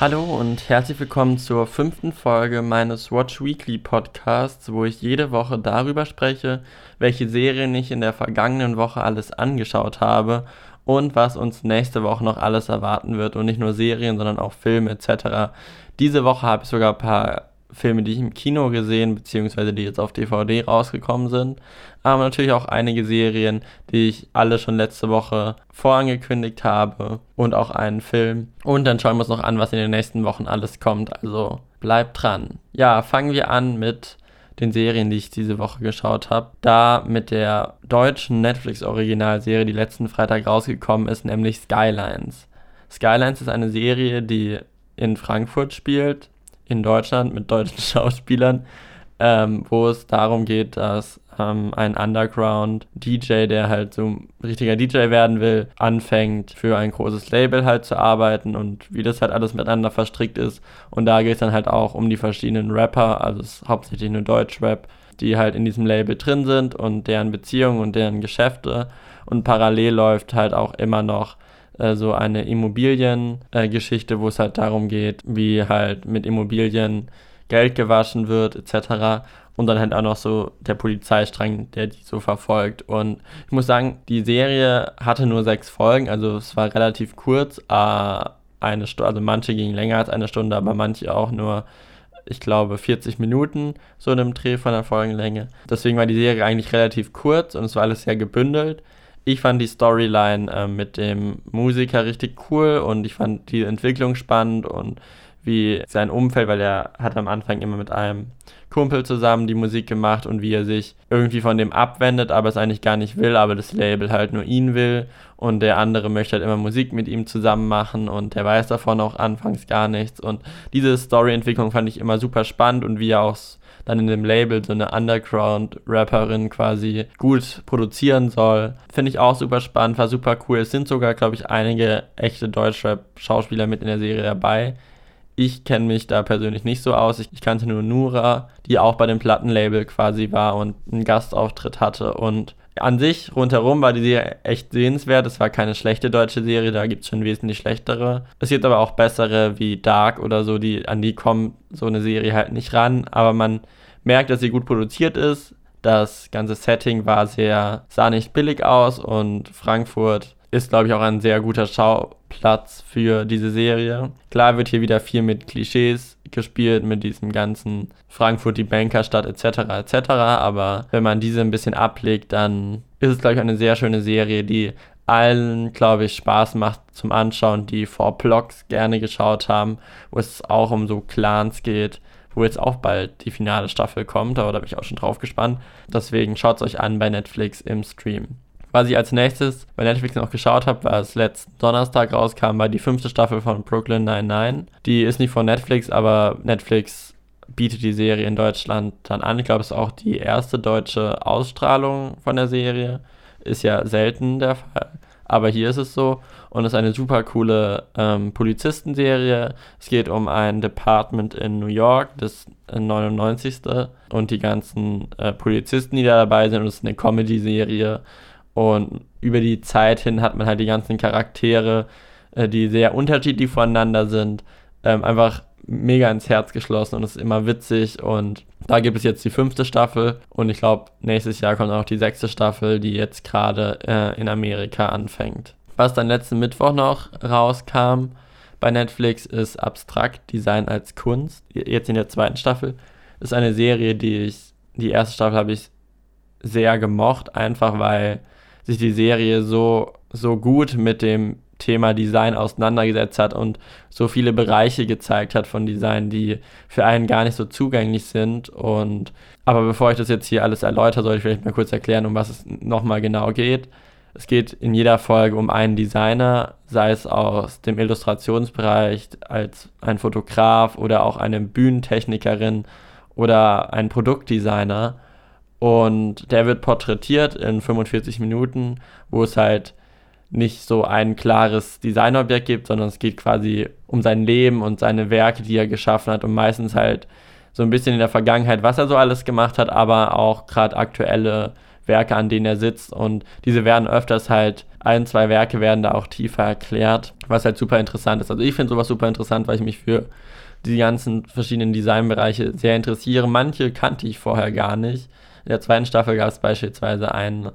Hallo und herzlich willkommen zur fünften Folge meines Watch Weekly Podcasts, wo ich jede Woche darüber spreche, welche Serien ich in der vergangenen Woche alles angeschaut habe und was uns nächste Woche noch alles erwarten wird und nicht nur Serien, sondern auch Filme etc. Diese Woche habe ich sogar ein paar Filme, die ich im Kino gesehen, beziehungsweise die jetzt auf DVD rausgekommen sind. Aber natürlich auch einige Serien, die ich alle schon letzte Woche vorangekündigt habe. Und auch einen Film. Und dann schauen wir uns noch an, was in den nächsten Wochen alles kommt. Also bleibt dran. Ja, fangen wir an mit den Serien, die ich diese Woche geschaut habe. Da mit der deutschen Netflix-Originalserie, die letzten Freitag rausgekommen ist, nämlich Skylines. Skylines ist eine Serie, die in Frankfurt spielt in Deutschland mit deutschen Schauspielern, ähm, wo es darum geht, dass ähm, ein Underground-DJ, der halt so ein richtiger DJ werden will, anfängt für ein großes Label halt zu arbeiten und wie das halt alles miteinander verstrickt ist. Und da geht es dann halt auch um die verschiedenen Rapper, also es ist hauptsächlich nur Deutschrap, die halt in diesem Label drin sind und deren Beziehungen und deren Geschäfte. Und parallel läuft halt auch immer noch äh, so eine Immobiliengeschichte, äh, wo es halt darum geht, wie halt mit Immobilien Geld gewaschen wird, etc. Und dann halt auch noch so der Polizeistrang, der die so verfolgt. Und ich muss sagen, die Serie hatte nur sechs Folgen, also es war relativ kurz. Äh, eine Stunde, also manche gingen länger als eine Stunde, aber manche auch nur ich glaube, 40 Minuten so in einem Dreh von der Folgenlänge. Deswegen war die Serie eigentlich relativ kurz und es war alles sehr gebündelt ich fand die Storyline äh, mit dem Musiker richtig cool und ich fand die Entwicklung spannend und wie sein Umfeld, weil er hat am Anfang immer mit einem Kumpel zusammen die Musik gemacht und wie er sich irgendwie von dem abwendet, aber es eigentlich gar nicht will, aber das Label halt nur ihn will und der andere möchte halt immer Musik mit ihm zusammen machen und der weiß davon auch anfangs gar nichts und diese Storyentwicklung fand ich immer super spannend und wie er auch dann in dem Label so eine Underground-Rapperin quasi gut produzieren soll. Finde ich auch super spannend, war super cool. Es sind sogar, glaube ich, einige echte Deutschrap-Schauspieler mit in der Serie dabei. Ich kenne mich da persönlich nicht so aus. Ich, ich, kannte nur Nura, die auch bei dem Plattenlabel quasi war und einen Gastauftritt hatte. Und an sich rundherum war die Serie echt sehenswert. Es war keine schlechte deutsche Serie, da gibt es schon wesentlich schlechtere. Es gibt aber auch bessere wie Dark oder so, die an die kommt so eine Serie halt nicht ran. Aber man merkt, dass sie gut produziert ist. Das ganze Setting war sehr, sah nicht billig aus und Frankfurt ist, glaube ich, auch ein sehr guter Schauplatz für diese Serie. Klar wird hier wieder viel mit Klischees gespielt, mit diesem ganzen Frankfurt, die Bankerstadt etc. etc. Aber wenn man diese ein bisschen ablegt, dann ist es, glaube ich, eine sehr schöne Serie, die allen, glaube ich, Spaß macht zum Anschauen, die vor Blogs gerne geschaut haben, wo es auch um so Clans geht, wo jetzt auch bald die finale Staffel kommt, aber da bin ich auch schon drauf gespannt. Deswegen schaut es euch an bei Netflix im Stream. Was ich als nächstes bei Netflix noch geschaut habe, was letzten Donnerstag rauskam, war die fünfte Staffel von Brooklyn 99. Die ist nicht von Netflix, aber Netflix bietet die Serie in Deutschland dann an. Ich glaube, es ist auch die erste deutsche Ausstrahlung von der Serie. Ist ja selten der Fall. Aber hier ist es so und es ist eine super coole ähm, Polizistenserie. Es geht um ein Department in New York, das 99. und die ganzen äh, Polizisten, die da dabei sind. Und es ist eine Comedy-Serie. Und über die Zeit hin hat man halt die ganzen Charaktere, äh, die sehr unterschiedlich voneinander sind, ähm, einfach mega ins Herz geschlossen und es ist immer witzig und da gibt es jetzt die fünfte Staffel und ich glaube, nächstes Jahr kommt auch die sechste Staffel, die jetzt gerade äh, in Amerika anfängt. Was dann letzten Mittwoch noch rauskam bei Netflix ist Abstrakt Design als Kunst. Jetzt in der zweiten Staffel ist eine Serie, die ich, die erste Staffel habe ich sehr gemocht, einfach weil sich die Serie so, so gut mit dem Thema Design auseinandergesetzt hat und so viele Bereiche gezeigt hat von Design, die für einen gar nicht so zugänglich sind. Und aber bevor ich das jetzt hier alles erläutere, soll ich vielleicht mal kurz erklären, um was es nochmal genau geht. Es geht in jeder Folge um einen Designer, sei es aus dem Illustrationsbereich als ein Fotograf oder auch eine Bühnentechnikerin oder ein Produktdesigner. Und der wird porträtiert in 45 Minuten, wo es halt nicht so ein klares Designobjekt gibt, sondern es geht quasi um sein Leben und seine Werke, die er geschaffen hat und meistens halt so ein bisschen in der Vergangenheit, was er so alles gemacht hat, aber auch gerade aktuelle Werke, an denen er sitzt und diese werden öfters halt ein, zwei Werke werden da auch tiefer erklärt, was halt super interessant ist. Also ich finde sowas super interessant, weil ich mich für die ganzen verschiedenen Designbereiche sehr interessiere. Manche kannte ich vorher gar nicht. In der zweiten Staffel gab es beispielsweise ein,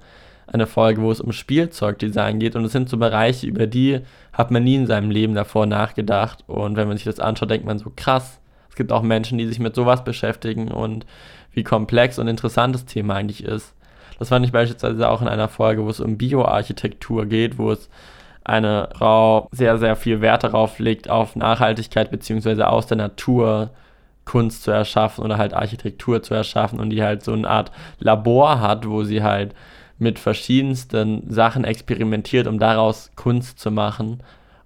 eine Folge, wo es um Spielzeugdesign geht und es sind so Bereiche, über die hat man nie in seinem Leben davor nachgedacht und wenn man sich das anschaut, denkt man so krass. Es gibt auch Menschen, die sich mit sowas beschäftigen und wie komplex und interessant das Thema eigentlich ist. Das fand ich beispielsweise auch in einer Folge, wo es um Bioarchitektur geht, wo es eine Frau sehr, sehr viel Wert darauf legt, auf Nachhaltigkeit beziehungsweise aus der Natur Kunst zu erschaffen oder halt Architektur zu erschaffen und die halt so eine Art Labor hat, wo sie halt mit verschiedensten Sachen experimentiert, um daraus Kunst zu machen.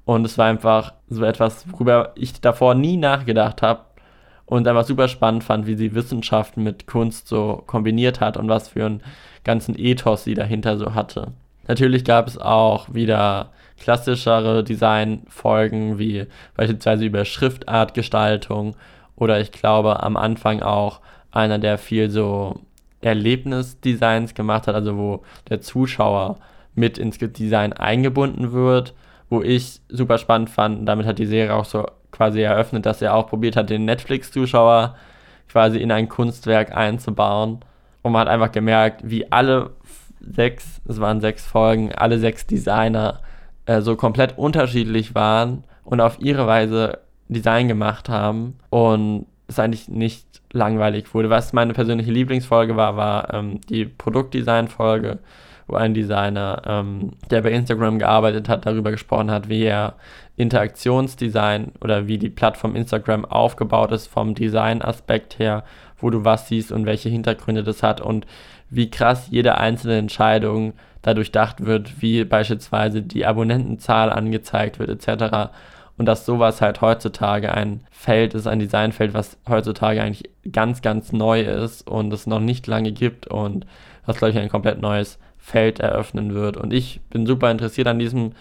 Und es war einfach so etwas, worüber ich davor nie nachgedacht habe und einfach super spannend fand, wie sie Wissenschaft mit Kunst so kombiniert hat und was für einen ganzen Ethos sie dahinter so hatte. Natürlich gab es auch wieder klassischere Designfolgen, wie beispielsweise über Schriftartgestaltung oder ich glaube am Anfang auch einer, der viel so Erlebnisdesigns gemacht hat, also wo der Zuschauer mit ins Design eingebunden wird, wo ich super spannend fand. Damit hat die Serie auch so quasi eröffnet, dass er auch probiert hat, den Netflix-Zuschauer quasi in ein Kunstwerk einzubauen. Und man hat einfach gemerkt, wie alle sechs, es waren sechs Folgen, alle sechs Designer äh, so komplett unterschiedlich waren und auf ihre Weise Design gemacht haben und es eigentlich nicht langweilig wurde. Was meine persönliche Lieblingsfolge war, war ähm, die Produktdesign-Folge, wo ein Designer, ähm, der bei Instagram gearbeitet hat, darüber gesprochen hat, wie er Interaktionsdesign oder wie die Plattform Instagram aufgebaut ist vom Design-Aspekt her, wo du was siehst und welche Hintergründe das hat und wie krass jede einzelne Entscheidung dadurch dacht wird, wie beispielsweise die Abonnentenzahl angezeigt wird etc. Und dass sowas halt heutzutage ein Feld ist, ein Designfeld, was heutzutage eigentlich ganz, ganz neu ist und es noch nicht lange gibt und was, glaube ich, ein komplett neues Feld eröffnen wird. Und ich bin super interessiert an diesem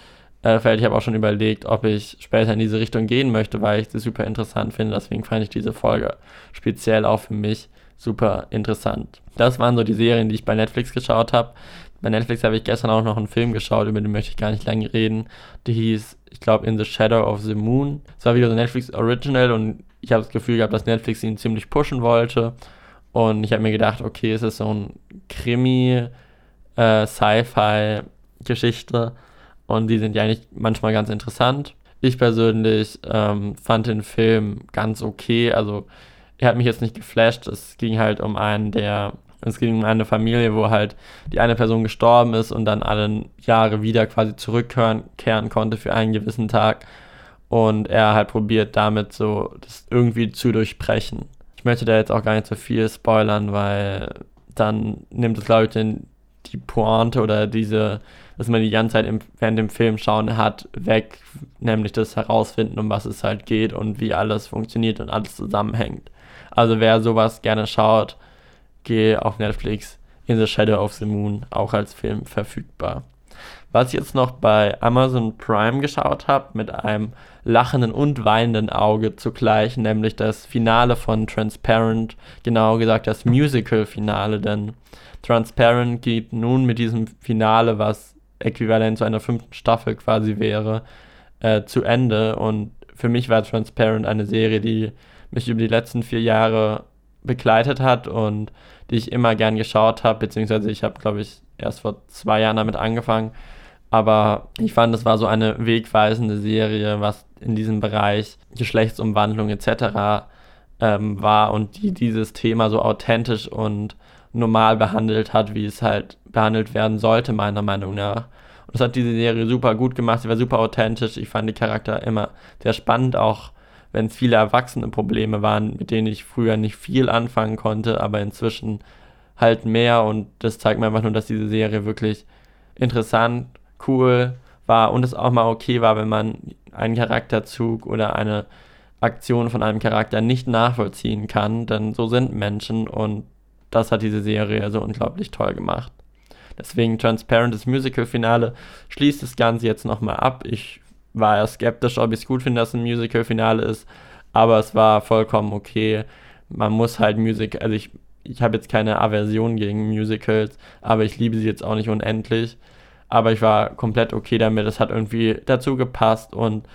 äh, Feld. Ich habe auch schon überlegt, ob ich später in diese Richtung gehen möchte, weil ich das super interessant finde. Deswegen fand ich diese Folge speziell auch für mich super interessant. Das waren so die Serien, die ich bei Netflix geschaut habe. Bei Netflix habe ich gestern auch noch einen Film geschaut, über den möchte ich gar nicht lange reden. Der hieß, ich glaube, In the Shadow of the Moon. Es war wieder so Netflix Original und ich habe das Gefühl gehabt, dass Netflix ihn ziemlich pushen wollte. Und ich habe mir gedacht, okay, es ist so ein Krimi, äh, und die sind ja eigentlich manchmal ganz interessant. Ich persönlich ähm, fand den Film ganz okay. Also er hat mich jetzt nicht geflasht. Es ging halt um einen, der es ging um eine Familie, wo halt die eine Person gestorben ist und dann alle Jahre wieder quasi zurückkehren konnte für einen gewissen Tag. Und er halt probiert damit so das irgendwie zu durchbrechen. Ich möchte da jetzt auch gar nicht so viel spoilern, weil dann nimmt es, glaube ich, den, die Pointe oder diese, dass man die ganze Zeit im, während dem Film schauen hat, weg, nämlich das herausfinden, um was es halt geht und wie alles funktioniert und alles zusammenhängt. Also wer sowas gerne schaut, gehe auf Netflix In the Shadow of the Moon, auch als Film verfügbar. Was ich jetzt noch bei Amazon Prime geschaut habe, mit einem lachenden und weinenden Auge zugleich, nämlich das Finale von Transparent, genauer gesagt das Musical-Finale, denn Transparent geht nun mit diesem Finale, was äquivalent zu einer fünften Staffel quasi wäre, äh, zu Ende. Und für mich war Transparent eine Serie, die mich über die letzten vier Jahre begleitet hat und die ich immer gern geschaut habe, beziehungsweise ich habe, glaube ich, erst vor zwei Jahren damit angefangen. Aber ich fand, es war so eine wegweisende Serie, was in diesem Bereich Geschlechtsumwandlung etc. Ähm, war und die dieses Thema so authentisch und normal behandelt hat, wie es halt behandelt werden sollte, meiner Meinung nach. Und das hat diese Serie super gut gemacht, sie war super authentisch. Ich fand die Charakter immer sehr spannend, auch wenn es viele erwachsene Probleme waren, mit denen ich früher nicht viel anfangen konnte, aber inzwischen halt mehr und das zeigt mir einfach nur, dass diese Serie wirklich interessant, cool war und es auch mal okay war, wenn man einen Charakterzug oder eine Aktion von einem Charakter nicht nachvollziehen kann, denn so sind Menschen und das hat diese Serie so unglaublich toll gemacht. Deswegen Transparent, das Musical-Finale, schließt das Ganze jetzt nochmal ab. Ich war er skeptisch, ob ich es gut finde, dass ein Musical-Finale ist. Aber es war vollkommen okay. Man muss halt Musik, also ich, ich habe jetzt keine Aversion gegen Musicals, aber ich liebe sie jetzt auch nicht unendlich. aber ich war komplett okay damit. Es hat irgendwie dazu gepasst und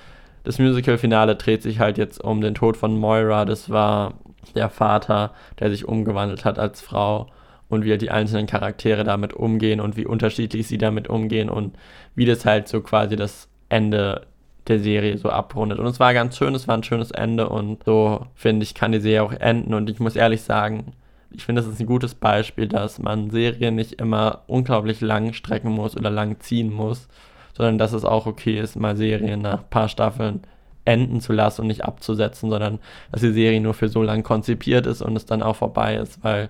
das Musical-Finale dreht sich halt jetzt um den Tod von Moira. Das war der Vater, der sich umgewandelt hat als Frau und wie halt die einzelnen Charaktere damit umgehen und wie unterschiedlich sie damit umgehen und wie das halt so quasi das Ende der Serie so abrundet. Und es war ganz schön, es war ein schönes Ende und so, finde ich, kann die Serie auch enden. Und ich muss ehrlich sagen, ich finde, das ist ein gutes Beispiel, dass man Serien nicht immer unglaublich lang strecken muss oder lang ziehen muss, sondern dass es auch okay ist, mal Serien nach ein paar Staffeln enden zu lassen und nicht abzusetzen, sondern dass die Serie nur für so lang konzipiert ist und es dann auch vorbei ist, weil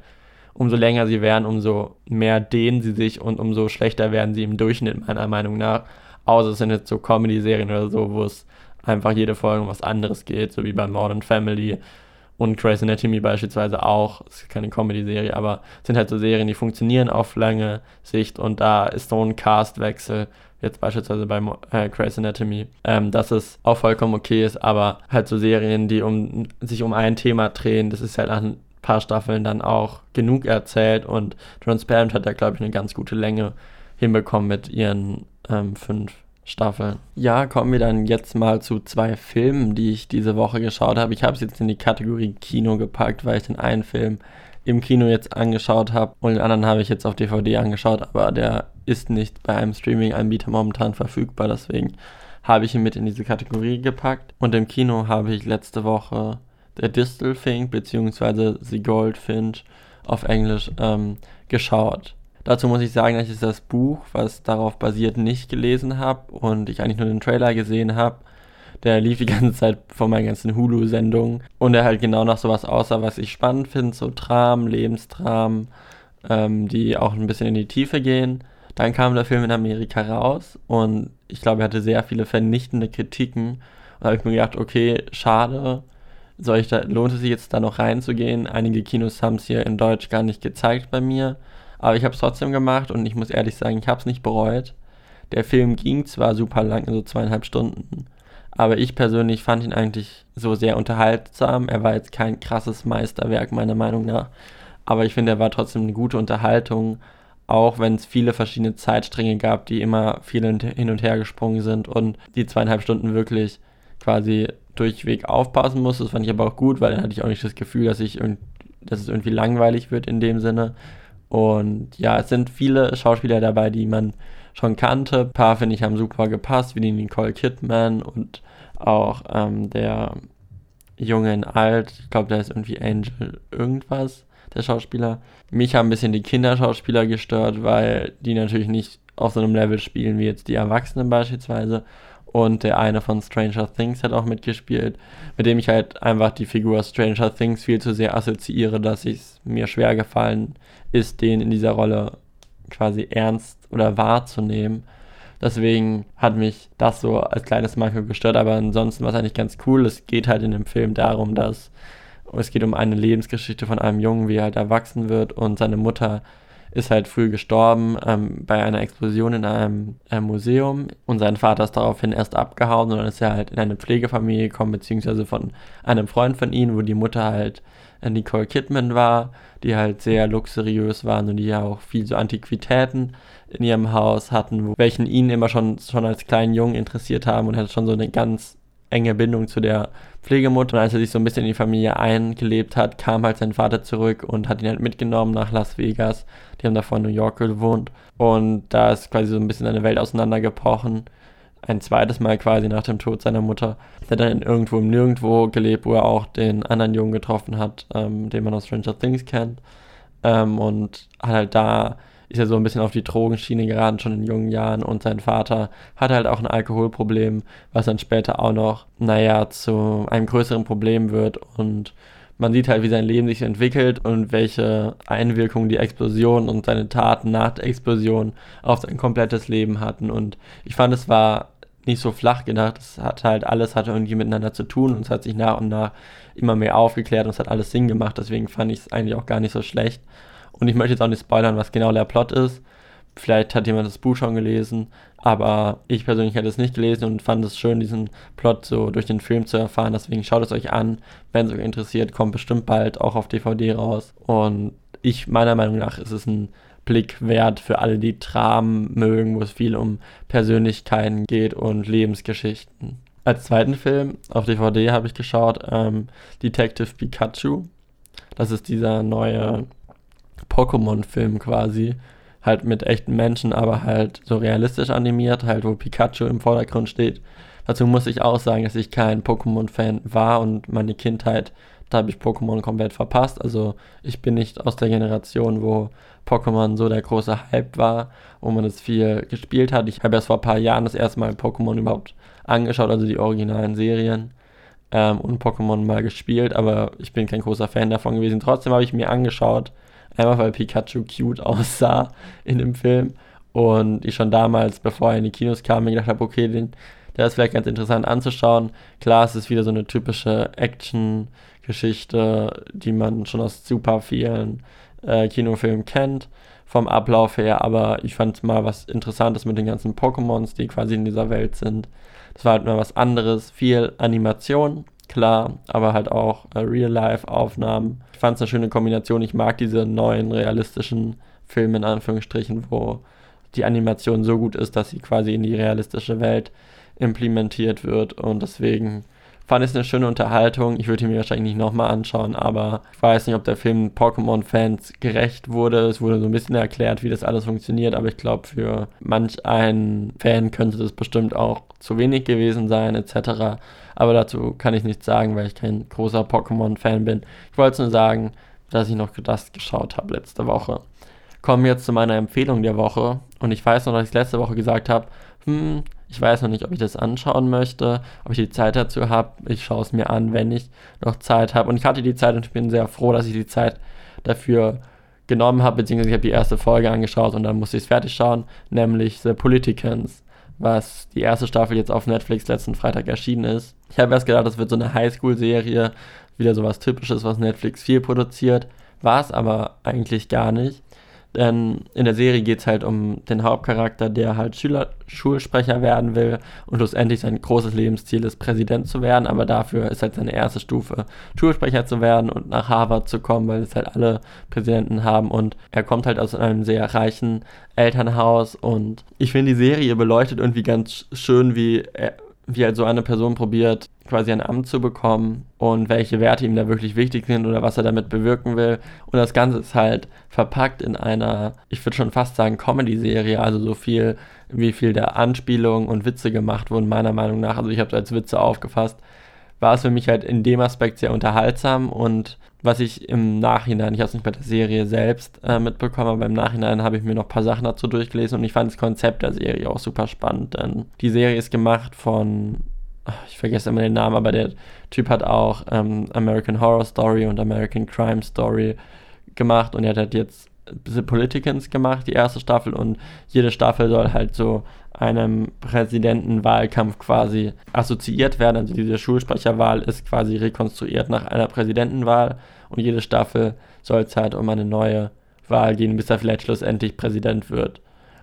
umso länger sie werden, umso mehr dehnen sie sich und umso schlechter werden sie im Durchschnitt, meiner Meinung nach. Außer es sind jetzt so Comedy-Serien oder so, wo es einfach jede Folge um was anderes geht, so wie bei Modern Family und Grey's Anatomy beispielsweise auch. Es ist keine Comedy-Serie, aber es sind halt so Serien, die funktionieren auf lange Sicht und da ist so ein Castwechsel jetzt beispielsweise bei äh, Grey's Anatomy, ähm, dass es auch vollkommen okay ist, aber halt so Serien, die um, sich um ein Thema drehen, das ist halt nach ein paar Staffeln dann auch genug erzählt und Transparent hat da, glaube ich, eine ganz gute Länge hinbekommen mit ihren ähm, fünf Staffeln. Ja, kommen wir dann jetzt mal zu zwei Filmen, die ich diese Woche geschaut habe. Ich habe es jetzt in die Kategorie Kino gepackt, weil ich den einen Film im Kino jetzt angeschaut habe und den anderen habe ich jetzt auf DVD angeschaut, aber der ist nicht bei einem Streaming-Anbieter momentan verfügbar, deswegen habe ich ihn mit in diese Kategorie gepackt. Und im Kino habe ich letzte Woche der Distelfink bzw. The Goldfinch auf Englisch ähm, geschaut. Dazu muss ich sagen, dass ich das Buch, was darauf basiert, nicht gelesen habe und ich eigentlich nur den Trailer gesehen habe. Der lief die ganze Zeit vor meinen ganzen Hulu-Sendungen und er halt genau nach sowas aussah, was ich spannend finde, so Tram, Lebenstram, ähm, die auch ein bisschen in die Tiefe gehen. Dann kam der Film in Amerika raus und ich glaube, er hatte sehr viele vernichtende Kritiken. Und da habe ich mir gedacht, okay, schade, soll ich da, lohnt es sich jetzt da noch reinzugehen? Einige Kinos haben es hier in Deutsch gar nicht gezeigt bei mir. Aber ich habe es trotzdem gemacht und ich muss ehrlich sagen, ich habe es nicht bereut. Der Film ging zwar super lang, so zweieinhalb Stunden, aber ich persönlich fand ihn eigentlich so sehr unterhaltsam. Er war jetzt kein krasses Meisterwerk meiner Meinung nach, aber ich finde, er war trotzdem eine gute Unterhaltung, auch wenn es viele verschiedene Zeitstränge gab, die immer viel hin und her gesprungen sind und die zweieinhalb Stunden wirklich quasi durchweg aufpassen muss. Das fand ich aber auch gut, weil dann hatte ich auch nicht das Gefühl, dass ich dass es irgendwie langweilig wird in dem Sinne. Und ja, es sind viele Schauspieler dabei, die man schon kannte. Ein paar, finde ich, haben super gepasst, wie die Nicole Kidman und auch ähm, der Junge in Alt. Ich glaube, der ist irgendwie Angel irgendwas, der Schauspieler. Mich haben ein bisschen die Kinderschauspieler gestört, weil die natürlich nicht auf so einem Level spielen wie jetzt die Erwachsenen beispielsweise und der eine von Stranger Things hat auch mitgespielt, mit dem ich halt einfach die Figur Stranger Things viel zu sehr assoziiere, dass es mir schwer gefallen ist, den in dieser Rolle quasi ernst oder wahrzunehmen. Deswegen hat mich das so als kleines Manko gestört, aber ansonsten war es eigentlich ganz cool. Es geht halt in dem Film darum, dass es geht um eine Lebensgeschichte von einem Jungen, wie er halt erwachsen wird und seine Mutter ist halt früh gestorben ähm, bei einer Explosion in einem, einem, Museum. Und sein Vater ist daraufhin erst abgehauen und dann ist er halt in eine Pflegefamilie gekommen, beziehungsweise von einem Freund von ihm, wo die Mutter halt äh, Nicole Kidman war, die halt sehr luxuriös waren und die ja auch viel so Antiquitäten in ihrem Haus hatten, welchen ihn immer schon, schon als kleinen Jungen interessiert haben und hat schon so eine ganz enge Bindung zu der Pflegemutter. Und als er sich so ein bisschen in die Familie eingelebt hat, kam halt sein Vater zurück und hat ihn halt mitgenommen nach Las Vegas. Die haben davor in New York gewohnt. Und da ist quasi so ein bisschen seine Welt auseinandergebrochen. Ein zweites Mal quasi nach dem Tod seiner Mutter. Er hat dann irgendwo im Nirgendwo gelebt, wo er auch den anderen Jungen getroffen hat, ähm, den man aus Stranger Things kennt. Ähm, und hat halt da ist er so ein bisschen auf die Drogenschiene geraten, schon in jungen Jahren. Und sein Vater hatte halt auch ein Alkoholproblem, was dann später auch noch, naja, zu einem größeren Problem wird. Und man sieht halt, wie sein Leben sich entwickelt und welche Einwirkungen die Explosion und seine Taten nach der Explosion auf sein komplettes Leben hatten. Und ich fand, es war nicht so flach gedacht. Es hat halt alles hatte irgendwie miteinander zu tun und es hat sich nach und nach immer mehr aufgeklärt und es hat alles Sinn gemacht. Deswegen fand ich es eigentlich auch gar nicht so schlecht. Und ich möchte jetzt auch nicht spoilern, was genau der Plot ist. Vielleicht hat jemand das Buch schon gelesen, aber ich persönlich hätte es nicht gelesen und fand es schön, diesen Plot so durch den Film zu erfahren. Deswegen schaut es euch an, wenn es euch interessiert, kommt bestimmt bald auch auf DVD raus. Und ich, meiner Meinung nach, ist es ein Blick wert für alle, die Dramen mögen, wo es viel um Persönlichkeiten geht und Lebensgeschichten. Als zweiten Film auf DVD habe ich geschaut ähm, Detective Pikachu. Das ist dieser neue Pokémon-Film quasi. Halt mit echten Menschen, aber halt so realistisch animiert, halt wo Pikachu im Vordergrund steht. Dazu muss ich auch sagen, dass ich kein Pokémon-Fan war und meine Kindheit, da habe ich Pokémon komplett verpasst. Also ich bin nicht aus der Generation, wo Pokémon so der große Hype war, wo man es viel gespielt hat. Ich habe erst vor ein paar Jahren das erste Mal Pokémon überhaupt angeschaut, also die originalen Serien ähm, und Pokémon mal gespielt, aber ich bin kein großer Fan davon gewesen. Trotzdem habe ich mir angeschaut, einmal weil Pikachu cute aussah in dem Film und ich schon damals, bevor er in die Kinos kam, mir gedacht habe, okay, den, der ist vielleicht ganz interessant anzuschauen. Klar, es ist wieder so eine typische Action-Geschichte, die man schon aus super vielen äh, Kinofilmen kennt vom Ablauf her, aber ich fand mal was Interessantes mit den ganzen Pokémons, die quasi in dieser Welt sind. Das war halt mal was anderes. Viel Animation, klar, aber halt auch äh, Real-Life-Aufnahmen. Ich fand es eine schöne Kombination. Ich mag diese neuen realistischen Filme in Anführungsstrichen, wo die Animation so gut ist, dass sie quasi in die realistische Welt implementiert wird und deswegen fand ich es eine schöne Unterhaltung. Ich würde ihn mir wahrscheinlich nicht nochmal anschauen, aber ich weiß nicht, ob der Film Pokémon-Fans gerecht wurde. Es wurde so ein bisschen erklärt, wie das alles funktioniert, aber ich glaube, für manch einen Fan könnte das bestimmt auch zu wenig gewesen sein, etc. Aber dazu kann ich nichts sagen, weil ich kein großer Pokémon-Fan bin. Ich wollte nur sagen, dass ich noch das geschaut habe letzte Woche. Kommen wir jetzt zu meiner Empfehlung der Woche. Und ich weiß noch, dass ich letzte Woche gesagt habe, hm, ich weiß noch nicht, ob ich das anschauen möchte, ob ich die Zeit dazu habe. Ich schaue es mir an, wenn ich noch Zeit habe. Und ich hatte die Zeit und ich bin sehr froh, dass ich die Zeit dafür genommen habe, beziehungsweise ich habe die erste Folge angeschaut und dann musste ich es fertig schauen, nämlich The Politicans, was die erste Staffel jetzt auf Netflix letzten Freitag erschienen ist. Ich habe erst gedacht, das wird so eine Highschool-Serie, wieder so was Typisches, was Netflix viel produziert. War es aber eigentlich gar nicht. Denn in der Serie geht es halt um den Hauptcharakter, der halt Schüler, Schulsprecher werden will und schlussendlich sein großes Lebensziel ist, Präsident zu werden, aber dafür ist halt seine erste Stufe, Schulsprecher zu werden und nach Harvard zu kommen, weil es halt alle Präsidenten haben und er kommt halt aus einem sehr reichen Elternhaus und ich finde die Serie beleuchtet irgendwie ganz schön, wie er, wie halt so eine Person probiert, quasi ein Amt zu bekommen und welche Werte ihm da wirklich wichtig sind oder was er damit bewirken will. Und das Ganze ist halt verpackt in einer, ich würde schon fast sagen, Comedy-Serie, also so viel, wie viel der Anspielungen und Witze gemacht wurden, meiner Meinung nach. Also ich habe es als Witze aufgefasst. War es für mich halt in dem Aspekt sehr unterhaltsam und was ich im Nachhinein, ich habe es nicht bei der Serie selbst äh, mitbekommen, aber im Nachhinein habe ich mir noch ein paar Sachen dazu durchgelesen und ich fand das Konzept der Serie auch super spannend, denn die Serie ist gemacht von, ich vergesse immer den Namen, aber der Typ hat auch ähm, American Horror Story und American Crime Story gemacht und er hat jetzt The Politicans gemacht, die erste Staffel und jede Staffel soll halt so einem Präsidentenwahlkampf quasi assoziiert werden. Also diese Schulsprecherwahl ist quasi rekonstruiert nach einer Präsidentenwahl und jede Staffel soll es halt um eine neue Wahl gehen, bis er vielleicht schlussendlich Präsident wird,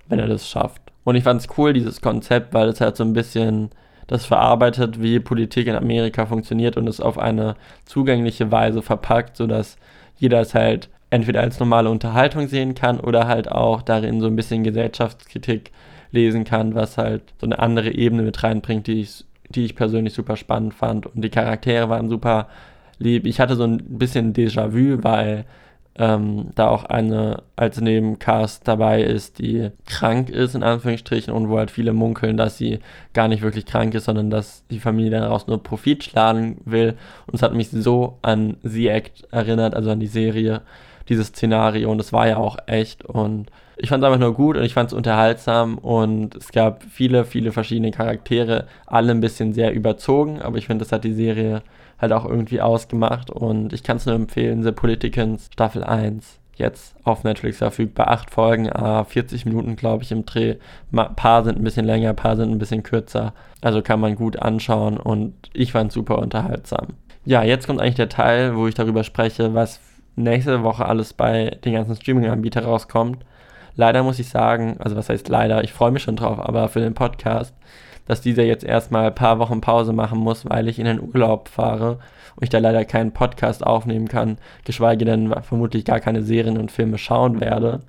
wenn er das schafft. Und ich fand es cool, dieses Konzept, weil es halt so ein bisschen das verarbeitet, wie Politik in Amerika funktioniert und es auf eine zugängliche Weise verpackt, sodass jeder es halt entweder als normale Unterhaltung sehen kann oder halt auch darin so ein bisschen Gesellschaftskritik lesen kann, was halt so eine andere Ebene mit reinbringt, die ich, die ich persönlich super spannend fand. Und die Charaktere waren super lieb. Ich hatte so ein bisschen Déjà-vu, weil ähm, da auch eine als Nebencast dabei ist, die krank ist, in Anführungsstrichen, und wo halt viele munkeln, dass sie gar nicht wirklich krank ist, sondern dass die Familie daraus nur Profit schlagen will. Und es hat mich so an The Act erinnert, also an die Serie, dieses Szenario. Und es war ja auch echt. Und ich fand es einfach nur gut und ich fand es unterhaltsam und es gab viele, viele verschiedene Charaktere, alle ein bisschen sehr überzogen, aber ich finde, das hat die Serie halt auch irgendwie ausgemacht und ich kann es nur empfehlen, The Politicans Staffel 1 jetzt auf Netflix verfügbar. Acht Folgen, ah, 40 Minuten, glaube ich, im Dreh. Ein paar sind ein bisschen länger, ein paar sind ein bisschen kürzer. Also kann man gut anschauen und ich fand super unterhaltsam. Ja, jetzt kommt eigentlich der Teil, wo ich darüber spreche, was nächste Woche alles bei den ganzen Streaming-Anbietern rauskommt. Leider muss ich sagen, also was heißt leider, ich freue mich schon drauf, aber für den Podcast, dass dieser jetzt erstmal ein paar Wochen Pause machen muss, weil ich in den Urlaub fahre und ich da leider keinen Podcast aufnehmen kann, geschweige denn vermutlich gar keine Serien und Filme schauen werde.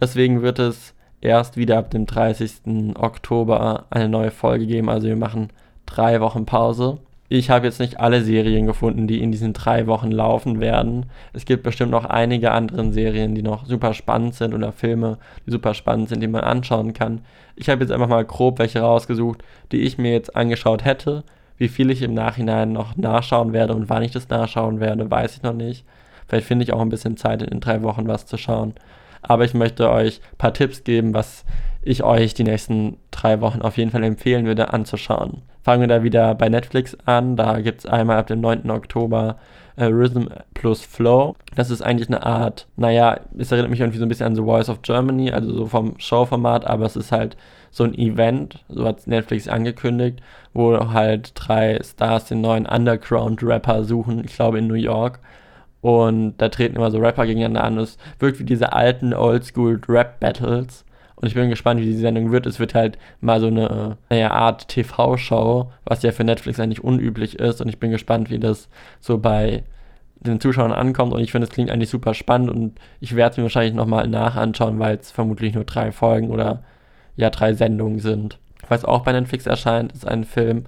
Deswegen wird es erst wieder ab dem 30. Oktober eine neue Folge geben. Also wir machen drei Wochen Pause. Ich habe jetzt nicht alle Serien gefunden, die in diesen drei Wochen laufen werden. Es gibt bestimmt noch einige andere Serien, die noch super spannend sind oder Filme, die super spannend sind, die man anschauen kann. Ich habe jetzt einfach mal grob welche rausgesucht, die ich mir jetzt angeschaut hätte. Wie viel ich im Nachhinein noch nachschauen werde und wann ich das nachschauen werde, weiß ich noch nicht. Vielleicht finde ich auch ein bisschen Zeit in drei Wochen was zu schauen. Aber ich möchte euch ein paar Tipps geben, was ich euch die nächsten drei Wochen auf jeden Fall empfehlen würde anzuschauen. Fangen wir da wieder bei Netflix an. Da gibt es einmal ab dem 9. Oktober äh, Rhythm plus Flow. Das ist eigentlich eine Art, naja, es erinnert mich irgendwie so ein bisschen an The Voice of Germany, also so vom Showformat, aber es ist halt so ein Event, so hat Netflix angekündigt, wo halt drei Stars den neuen Underground-Rapper suchen, ich glaube in New York. Und da treten immer so Rapper gegeneinander an. Es wirkt wie diese alten Oldschool-Rap-Battles. Und ich bin gespannt, wie die Sendung wird. Es wird halt mal so eine naja, Art TV-Show, was ja für Netflix eigentlich unüblich ist. Und ich bin gespannt, wie das so bei den Zuschauern ankommt. Und ich finde, es klingt eigentlich super spannend. Und ich werde es mir wahrscheinlich nochmal nachanschauen, weil es vermutlich nur drei Folgen oder ja, drei Sendungen sind. Was auch bei Netflix erscheint, ist ein Film,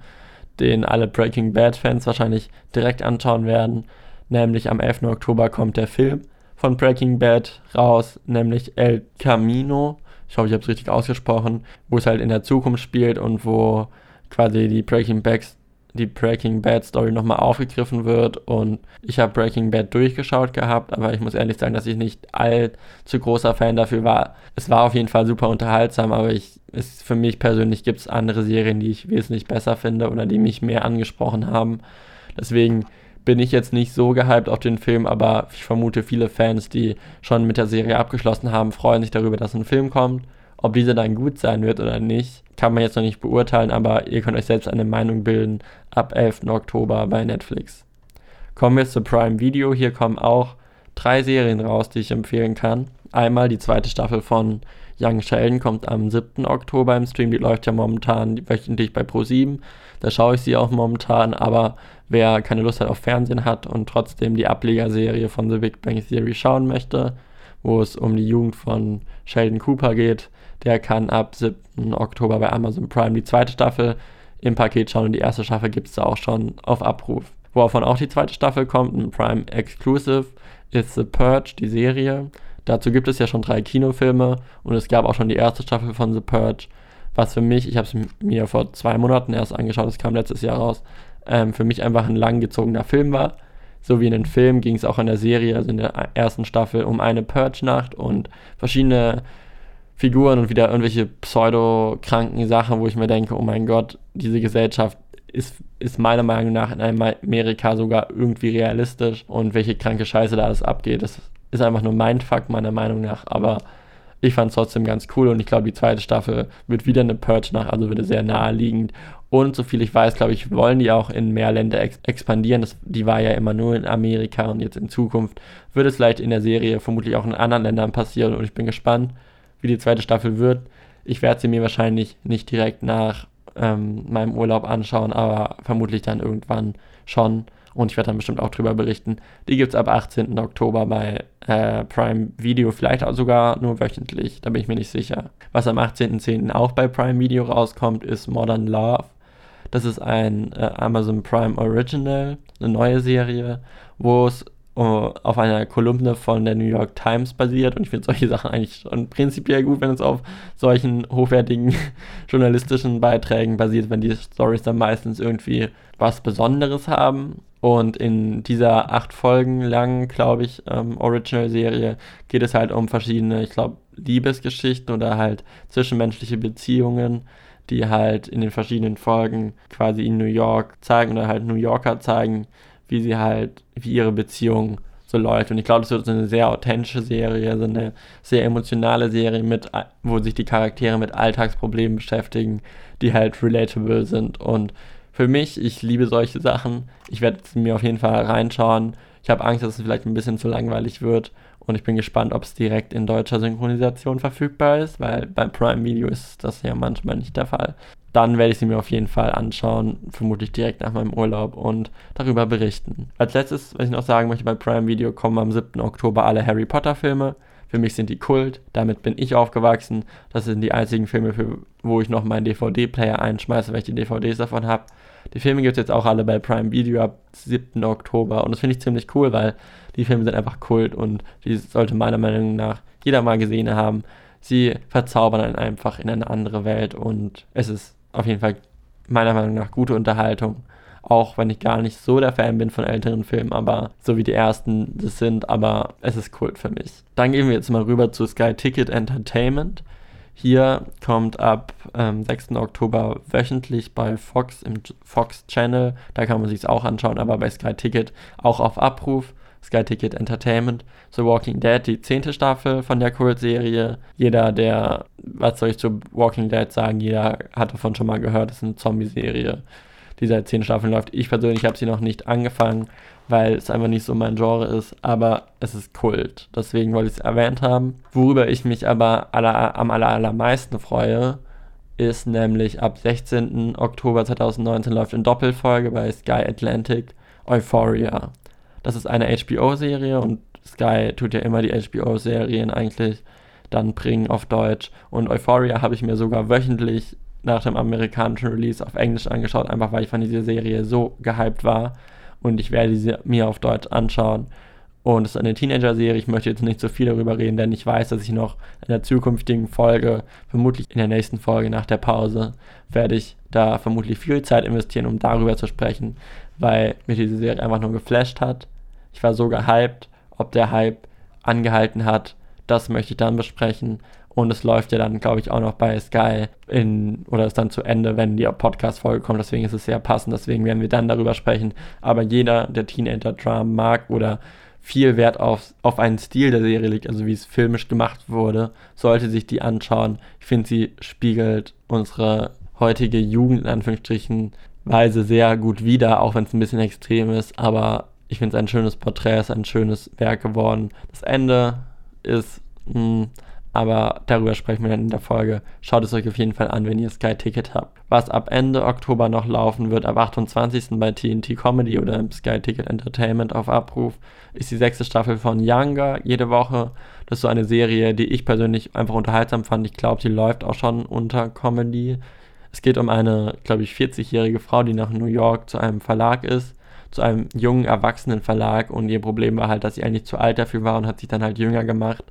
den alle Breaking Bad-Fans wahrscheinlich direkt anschauen werden nämlich am 11. Oktober kommt der Film von Breaking Bad raus, nämlich El Camino. Ich hoffe, ich habe es richtig ausgesprochen, wo es halt in der Zukunft spielt und wo quasi die Breaking Bad, die Breaking Bad Story nochmal aufgegriffen wird. Und ich habe Breaking Bad durchgeschaut gehabt, aber ich muss ehrlich sagen, dass ich nicht allzu großer Fan dafür war. Es war auf jeden Fall super unterhaltsam, aber ich, ist, für mich persönlich gibt es andere Serien, die ich wesentlich besser finde oder die mich mehr angesprochen haben. Deswegen bin ich jetzt nicht so gehypt auf den Film, aber ich vermute, viele Fans, die schon mit der Serie abgeschlossen haben, freuen sich darüber, dass ein Film kommt. Ob dieser dann gut sein wird oder nicht, kann man jetzt noch nicht beurteilen, aber ihr könnt euch selbst eine Meinung bilden ab 11. Oktober bei Netflix. Kommen wir zu Prime Video. Hier kommen auch drei Serien raus, die ich empfehlen kann. Einmal die zweite Staffel von Young Sheldon kommt am 7. Oktober im Stream. Die läuft ja momentan wöchentlich bei Pro7. Da schaue ich sie auch momentan, aber wer keine Lust hat auf Fernsehen hat und trotzdem die Ablegerserie von The Big Bang Theory schauen möchte, wo es um die Jugend von Sheldon Cooper geht, der kann ab 7. Oktober bei Amazon Prime die zweite Staffel im Paket schauen und die erste Staffel gibt es da auch schon auf Abruf. Wovon auch die zweite Staffel kommt, ein Prime Exclusive, ist The Purge, die Serie. Dazu gibt es ja schon drei Kinofilme und es gab auch schon die erste Staffel von The Purge, was für mich, ich habe es mir vor zwei Monaten erst angeschaut, es kam letztes Jahr raus, ähm, für mich einfach ein langgezogener Film war. So wie in den Film ging es auch in der Serie, also in der ersten Staffel, um eine Purge-Nacht und verschiedene Figuren und wieder irgendwelche pseudo-kranken Sachen, wo ich mir denke, oh mein Gott, diese Gesellschaft ist, ist meiner Meinung nach in Amerika sogar irgendwie realistisch und welche kranke Scheiße da alles abgeht, das ist einfach nur mein Fakt meiner Meinung nach, aber ich fand es trotzdem ganz cool und ich glaube, die zweite Staffel wird wieder eine Purge nach, also wird sehr naheliegend und soviel ich weiß, glaube ich, wollen die auch in mehr Länder ex expandieren. Das, die war ja immer nur in Amerika und jetzt in Zukunft wird es vielleicht in der Serie vermutlich auch in anderen Ländern passieren. Und ich bin gespannt, wie die zweite Staffel wird. Ich werde sie mir wahrscheinlich nicht direkt nach ähm, meinem Urlaub anschauen, aber vermutlich dann irgendwann schon. Und ich werde dann bestimmt auch drüber berichten. Die gibt es ab 18. Oktober bei äh, Prime Video, vielleicht auch sogar nur wöchentlich, da bin ich mir nicht sicher. Was am 18.10. auch bei Prime Video rauskommt, ist Modern Love. Das ist ein äh, Amazon Prime Original, eine neue Serie, wo es auf einer Kolumne von der New York Times basiert. Und ich finde solche Sachen eigentlich schon prinzipiell gut, wenn es auf solchen hochwertigen journalistischen Beiträgen basiert, wenn die Stories dann meistens irgendwie was Besonderes haben. Und in dieser acht Folgen langen, glaube ich, ähm, Original-Serie geht es halt um verschiedene, ich glaube, Liebesgeschichten oder halt zwischenmenschliche Beziehungen die halt in den verschiedenen Folgen quasi in New York zeigen oder halt New Yorker zeigen, wie sie halt, wie ihre Beziehung so läuft. Und ich glaube, das wird so eine sehr authentische Serie, so eine sehr emotionale Serie, mit, wo sich die Charaktere mit Alltagsproblemen beschäftigen, die halt relatable sind. Und für mich, ich liebe solche Sachen. Ich werde mir auf jeden Fall reinschauen. Ich habe Angst, dass es vielleicht ein bisschen zu langweilig wird. Und ich bin gespannt, ob es direkt in deutscher Synchronisation verfügbar ist, weil beim Prime Video ist das ja manchmal nicht der Fall. Dann werde ich sie mir auf jeden Fall anschauen, vermutlich direkt nach meinem Urlaub und darüber berichten. Als letztes, was ich noch sagen möchte, bei Prime Video kommen am 7. Oktober alle Harry Potter Filme. Für mich sind die Kult, damit bin ich aufgewachsen. Das sind die einzigen Filme, für, wo ich noch meinen DVD-Player einschmeiße, weil ich die DVDs davon habe. Die Filme gibt es jetzt auch alle bei Prime Video ab 7. Oktober und das finde ich ziemlich cool, weil die Filme sind einfach Kult und die sollte meiner Meinung nach jeder mal gesehen haben. Sie verzaubern einen einfach in eine andere Welt und es ist auf jeden Fall meiner Meinung nach gute Unterhaltung. Auch wenn ich gar nicht so der Fan bin von älteren Filmen, aber so wie die ersten das sind, aber es ist Kult für mich. Dann gehen wir jetzt mal rüber zu Sky Ticket Entertainment. Hier kommt ab ähm, 6. Oktober wöchentlich bei Fox im Fox Channel. Da kann man sich es auch anschauen, aber bei Sky Ticket auch auf Abruf. Sky Ticket Entertainment, The Walking Dead, die zehnte Staffel von der Kult-Serie. Jeder, der, was soll ich zu Walking Dead sagen, jeder hat davon schon mal gehört, das ist eine Zombie-Serie, die seit zehn Staffeln läuft. Ich persönlich habe sie noch nicht angefangen, weil es einfach nicht so mein Genre ist, aber es ist Kult. Deswegen wollte ich es erwähnt haben. Worüber ich mich aber aller, am aller, allermeisten freue, ist nämlich ab 16. Oktober 2019 läuft in Doppelfolge bei Sky Atlantic Euphoria. Das ist eine HBO-Serie und Sky tut ja immer die HBO-Serien eigentlich dann bringen auf Deutsch. Und Euphoria habe ich mir sogar wöchentlich nach dem amerikanischen Release auf Englisch angeschaut, einfach weil ich von dieser Serie so gehypt war. Und ich werde sie mir auf Deutsch anschauen. Und es ist eine Teenager-Serie. Ich möchte jetzt nicht so viel darüber reden, denn ich weiß, dass ich noch in der zukünftigen Folge, vermutlich in der nächsten Folge nach der Pause, werde ich da vermutlich viel Zeit investieren, um darüber zu sprechen, weil mir diese Serie einfach nur geflasht hat. Ich war so gehypt, ob der Hype angehalten hat, das möchte ich dann besprechen. Und es läuft ja dann, glaube ich, auch noch bei Sky in, oder ist dann zu Ende, wenn die Podcast-Folge kommt. Deswegen ist es sehr passend. Deswegen werden wir dann darüber sprechen. Aber jeder, der Teenager-Drama mag oder viel Wert auf, auf einen Stil der Serie legt, also wie es filmisch gemacht wurde, sollte sich die anschauen. Ich finde, sie spiegelt unsere heutige Jugend in Anführungsstrichen Weise sehr gut wider, auch wenn es ein bisschen extrem ist. Aber ich finde es ein schönes Porträt, ist ein schönes Werk geworden. Das Ende ist, mh, hm, aber darüber sprechen wir dann in der Folge. Schaut es euch auf jeden Fall an, wenn ihr Sky Ticket habt. Was ab Ende Oktober noch laufen wird, ab 28. bei TNT Comedy oder im Sky Ticket Entertainment auf Abruf, ist die sechste Staffel von Younger jede Woche. Das ist so eine Serie, die ich persönlich einfach unterhaltsam fand. Ich glaube, die läuft auch schon unter Comedy. Es geht um eine, glaube ich, 40-jährige Frau, die nach New York zu einem Verlag ist zu einem jungen erwachsenen Verlag und ihr Problem war halt, dass sie eigentlich zu alt dafür war und hat sich dann halt jünger gemacht.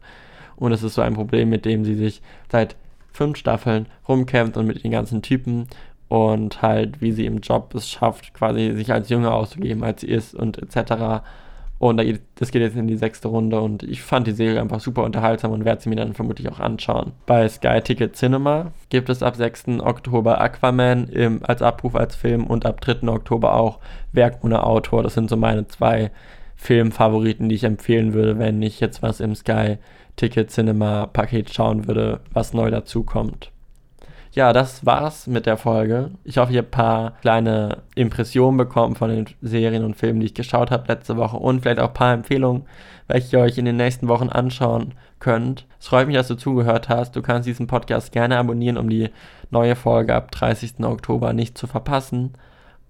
Und es ist so ein Problem, mit dem sie sich seit fünf Staffeln rumkämpft und mit den ganzen Typen und halt, wie sie im Job es schafft, quasi sich als jünger auszugeben, als sie ist und etc. Und das geht jetzt in die sechste Runde und ich fand die Serie einfach super unterhaltsam und werde sie mir dann vermutlich auch anschauen. Bei Sky Ticket Cinema gibt es ab 6. Oktober Aquaman im, als Abruf als Film und ab 3. Oktober auch Werk ohne Autor. Das sind so meine zwei Filmfavoriten, die ich empfehlen würde, wenn ich jetzt was im Sky Ticket Cinema Paket schauen würde, was neu dazu kommt ja, das war's mit der Folge. Ich hoffe, ihr habt ein paar kleine Impressionen bekommen von den Serien und Filmen, die ich geschaut habe letzte Woche und vielleicht auch ein paar Empfehlungen, welche ihr euch in den nächsten Wochen anschauen könnt. Es freut mich, dass du zugehört hast. Du kannst diesen Podcast gerne abonnieren, um die neue Folge ab 30. Oktober nicht zu verpassen.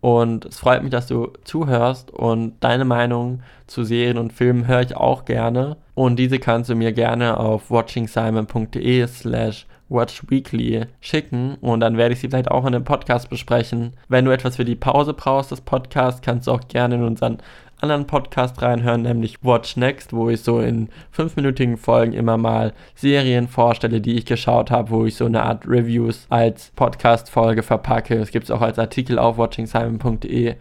Und es freut mich, dass du zuhörst und deine Meinung zu Serien und Filmen höre ich auch gerne. Und diese kannst du mir gerne auf watchingsimon.de slash Watch Weekly schicken und dann werde ich sie vielleicht auch in einem Podcast besprechen. Wenn du etwas für die Pause brauchst, das Podcast, kannst du auch gerne in unseren anderen Podcast reinhören, nämlich Watch Next, wo ich so in fünfminütigen Folgen immer mal Serien vorstelle, die ich geschaut habe, wo ich so eine Art Reviews als Podcast-Folge verpacke. Es gibt es auch als Artikel auf watchingsimon.de.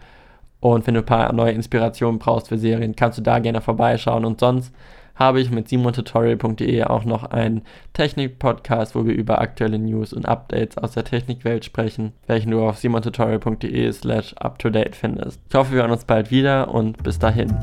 Und wenn du ein paar neue Inspirationen brauchst für Serien, kannst du da gerne vorbeischauen. Und sonst habe ich mit simontutorial.de auch noch einen Technik-Podcast, wo wir über aktuelle News und Updates aus der Technikwelt sprechen, welchen du auf simontutorial.de slash up-to-date findest. Ich hoffe, wir hören uns bald wieder und bis dahin.